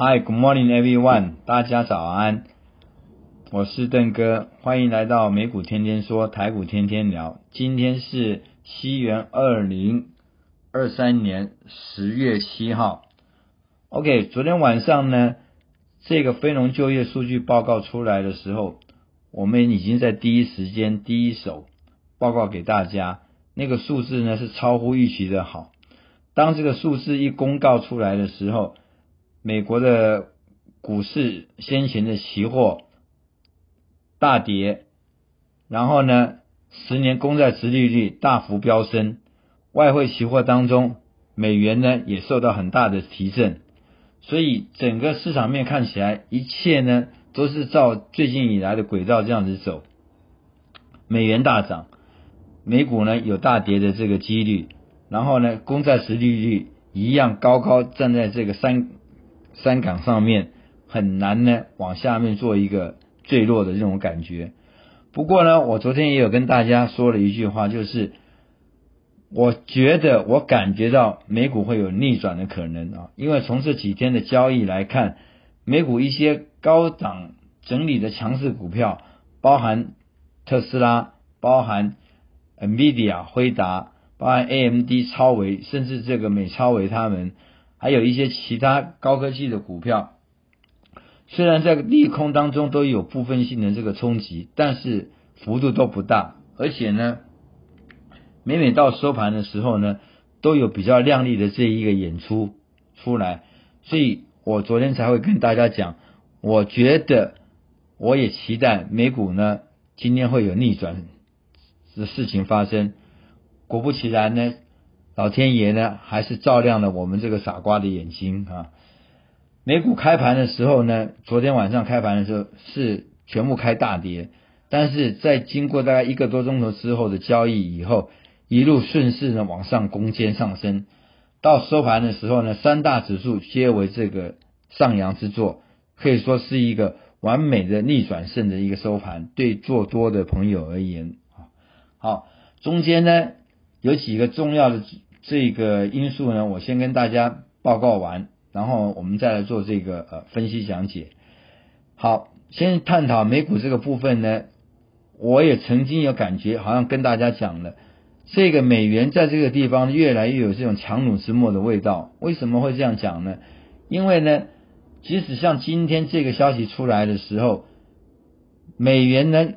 Hi, good morning, everyone. 大家早安，我是邓哥，欢迎来到美股天天说，台股天天聊。今天是西元二零二三年十月七号。OK，昨天晚上呢，这个非农就业数据报告出来的时候，我们已经在第一时间、第一手报告给大家，那个数字呢是超乎预期的好。当这个数字一公告出来的时候，美国的股市先前的期货大跌，然后呢，十年公债殖利率大幅飙升，外汇期货当中美元呢也受到很大的提振，所以整个市场面看起来一切呢都是照最近以来的轨道这样子走，美元大涨，美股呢有大跌的这个几率，然后呢公债殖利率一样高高站在这个三。山岗上面很难呢，往下面做一个坠落的这种感觉。不过呢，我昨天也有跟大家说了一句话，就是我觉得我感觉到美股会有逆转的可能啊，因为从这几天的交易来看，美股一些高档整理的强势股票，包含特斯拉、包含 NVIDIA、辉达、包含 AMD、超维，甚至这个美超维他们。还有一些其他高科技的股票，虽然在利空当中都有部分性的这个冲击，但是幅度都不大，而且呢，每每到收盘的时候呢，都有比较亮丽的这一个演出出来，所以我昨天才会跟大家讲，我觉得我也期待美股呢今天会有逆转的事情发生，果不其然呢。老天爷呢，还是照亮了我们这个傻瓜的眼睛啊！美股开盘的时候呢，昨天晚上开盘的时候是全部开大跌，但是在经过大概一个多钟头之后的交易以后，一路顺势呢往上攻坚上升，到收盘的时候呢，三大指数皆为这个上扬之作，可以说是一个完美的逆转胜的一个收盘，对做多的朋友而言啊，好，中间呢有几个重要的。这个因素呢，我先跟大家报告完，然后我们再来做这个呃分析讲解。好，先探讨美股这个部分呢，我也曾经有感觉，好像跟大家讲了，这个美元在这个地方越来越有这种强弩之末的味道。为什么会这样讲呢？因为呢，即使像今天这个消息出来的时候，美元呢。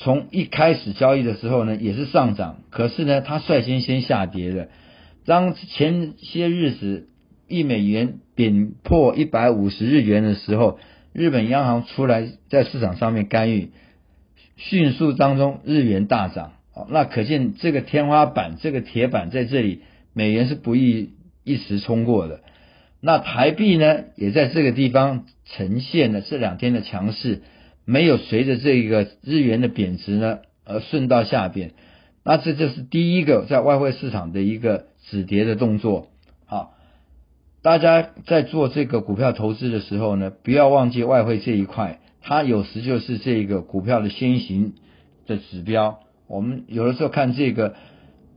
从一开始交易的时候呢，也是上涨，可是呢，它率先先下跌了。当前些日子一美元贬破一百五十日元的时候，日本央行出来在市场上面干预，迅速当中日元大涨。哦那可见这个天花板，这个铁板在这里，美元是不易一时冲过的。那台币呢，也在这个地方呈现了这两天的强势。没有随着这个日元的贬值呢而顺到下边，那这就是第一个在外汇市场的一个止跌的动作。好，大家在做这个股票投资的时候呢，不要忘记外汇这一块，它有时就是这个股票的先行的指标。我们有的时候看这个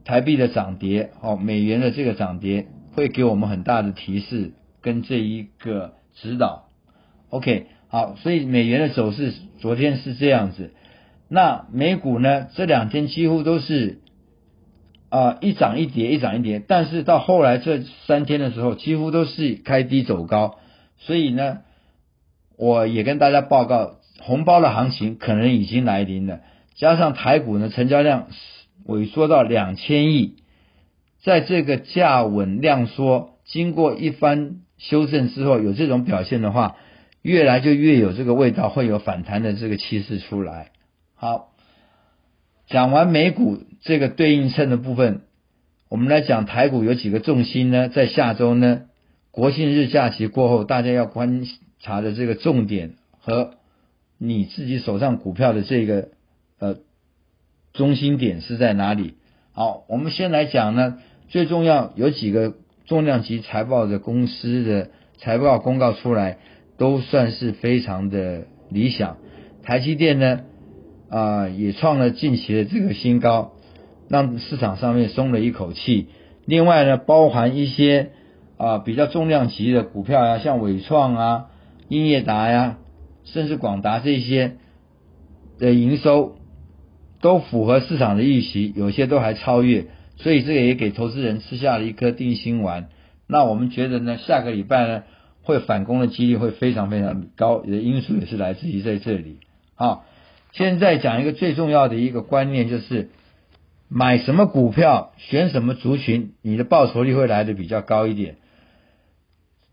台币的涨跌，哦，美元的这个涨跌，会给我们很大的提示跟这一个指导。OK。好，所以美元的走势昨天是这样子，那美股呢这两天几乎都是啊一涨一跌一涨一跌，但是到后来这三天的时候几乎都是开低走高，所以呢我也跟大家报告，红包的行情可能已经来临了，加上台股呢成交量萎缩到两千亿，在这个价稳量缩，经过一番修正之后，有这种表现的话。越来就越有这个味道，会有反弹的这个气势出来。好，讲完美股这个对应称的部分，我们来讲台股有几个重心呢？在下周呢，国庆日假期过后，大家要观察的这个重点和你自己手上股票的这个呃中心点是在哪里？好，我们先来讲呢，最重要有几个重量级财报的公司的财报公告出来，都算是非常的理想。台积电呢，啊，也创了近期的这个新高，让市场上面松了一口气。另外呢，包含一些啊比较重量级的股票呀，像伟创啊、英业达呀，甚至广达这些的营收都符合市场的预期，有些都还超越，所以这个也给投资人吃下了一颗定心丸。那我们觉得呢，下个礼拜呢会反攻的几率会非常非常高，的因素也是来自于在这里。好，现在讲一个最重要的一个观念就是。买什么股票，选什么族群，你的报酬率会来的比较高一点。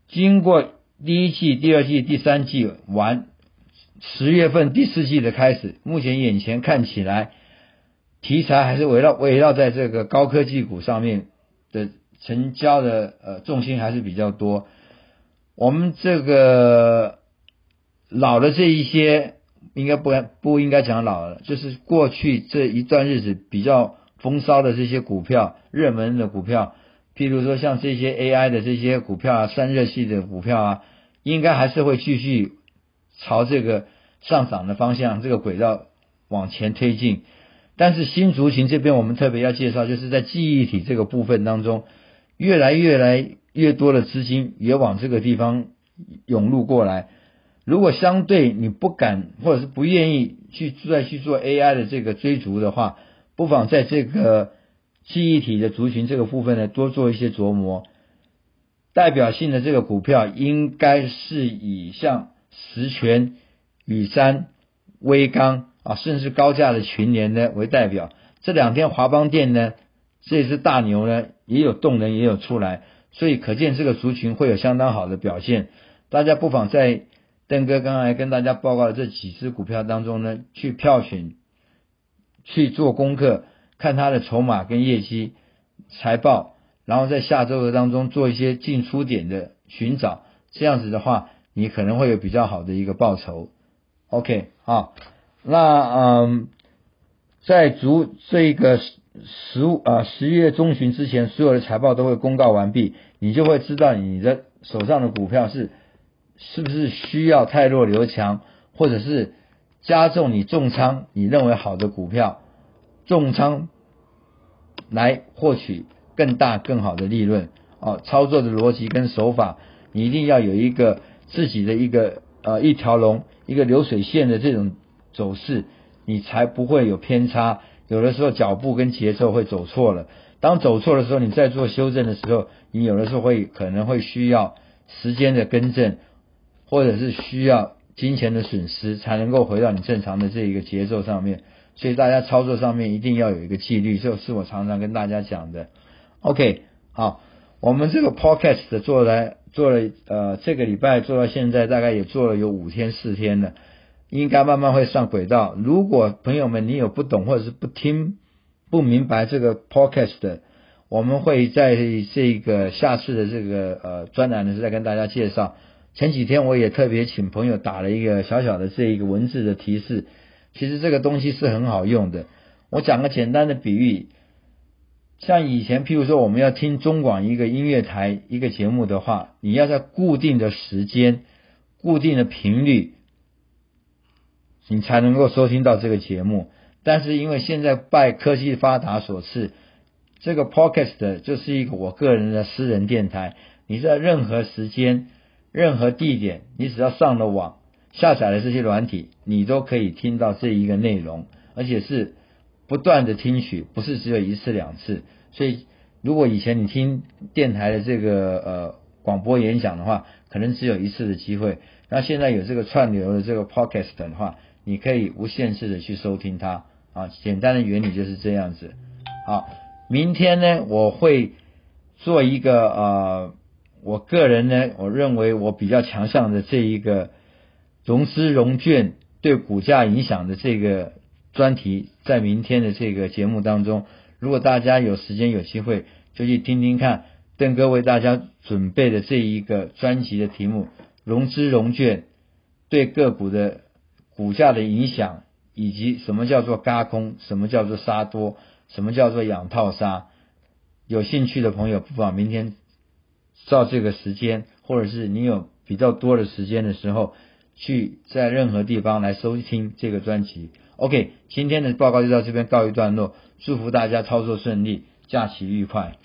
经过第一季、第二季、第三季完，十月份第四季的开始，目前眼前看起来，题材还是围绕围绕在这个高科技股上面的成交的呃重心还是比较多。我们这个老的这一些，应该不不应该讲老了，就是过去这一段日子比较。风骚的这些股票，热门的股票，譬如说像这些 AI 的这些股票啊，散热系的股票啊，应该还是会继续朝这个上涨的方向，这个轨道往前推进。但是新族群这边我们特别要介绍，就是在记忆体这个部分当中，越来越来越多的资金也往这个地方涌入过来。如果相对你不敢或者是不愿意去再去做 AI 的这个追逐的话，不妨在这个记忆体的族群这个部分呢，多做一些琢磨。代表性的这个股票，应该是以像实权、宇山、威刚啊，甚至高价的群联呢为代表。这两天华邦电呢，这只大牛呢，也有动能，也有出来，所以可见这个族群会有相当好的表现。大家不妨在邓哥刚才跟大家报告的这几只股票当中呢，去票选。去做功课，看它的筹码跟业绩、财报，然后在下周的当中做一些进出点的寻找，这样子的话，你可能会有比较好的一个报酬。OK，好，那嗯，在足这个十五啊十一月中旬之前，所有的财报都会公告完毕，你就会知道你的手上的股票是是不是需要太弱留强，或者是。加重你重仓你认为好的股票，重仓来获取更大更好的利润哦。操作的逻辑跟手法，你一定要有一个自己的一个呃一条龙一个流水线的这种走势，你才不会有偏差。有的时候脚步跟节奏会走错了，当走错的时候，你在做修正的时候，你有的时候会可能会需要时间的更正，或者是需要。金钱的损失才能够回到你正常的这一个节奏上面，所以大家操作上面一定要有一个纪律，这是我常常跟大家讲的。OK，好，我们这个 Podcast 做来做了呃这个礼拜做到现在大概也做了有五天四天了，应该慢慢会上轨道。如果朋友们你有不懂或者是不听不明白这个 Podcast，的我们会在这个下次的这个呃专栏的时候再跟大家介绍。前几天我也特别请朋友打了一个小小的这一个文字的提示，其实这个东西是很好用的。我讲个简单的比喻，像以前譬如说我们要听中广一个音乐台一个节目的话，你要在固定的时间、固定的频率，你才能够收听到这个节目。但是因为现在拜科技发达所赐，这个 Podcast 就是一个我个人的私人电台，你在任何时间。任何地点，你只要上了网，下载了这些软体，你都可以听到这一个内容，而且是不断的听取，不是只有一次两次。所以，如果以前你听电台的这个呃广播演讲的话，可能只有一次的机会。那现在有这个串流的这个 podcast 的话，你可以无限制的去收听它啊。简单的原理就是这样子。好，明天呢，我会做一个呃。我个人呢，我认为我比较强项的这一个融资融券对股价影响的这个专题，在明天的这个节目当中，如果大家有时间有机会，就去听听看邓哥为大家准备的这一个专辑的题目“融资融券对个股的股价的影响”，以及什么叫做嘎空，什么叫做杀多，什么叫做养套杀。有兴趣的朋友不妨明天照这个时间，或者是你有比较多的时间的时候，去在任何地方来收听这个专辑。OK，今天的报告就到这边告一段落，祝福大家操作顺利，假期愉快。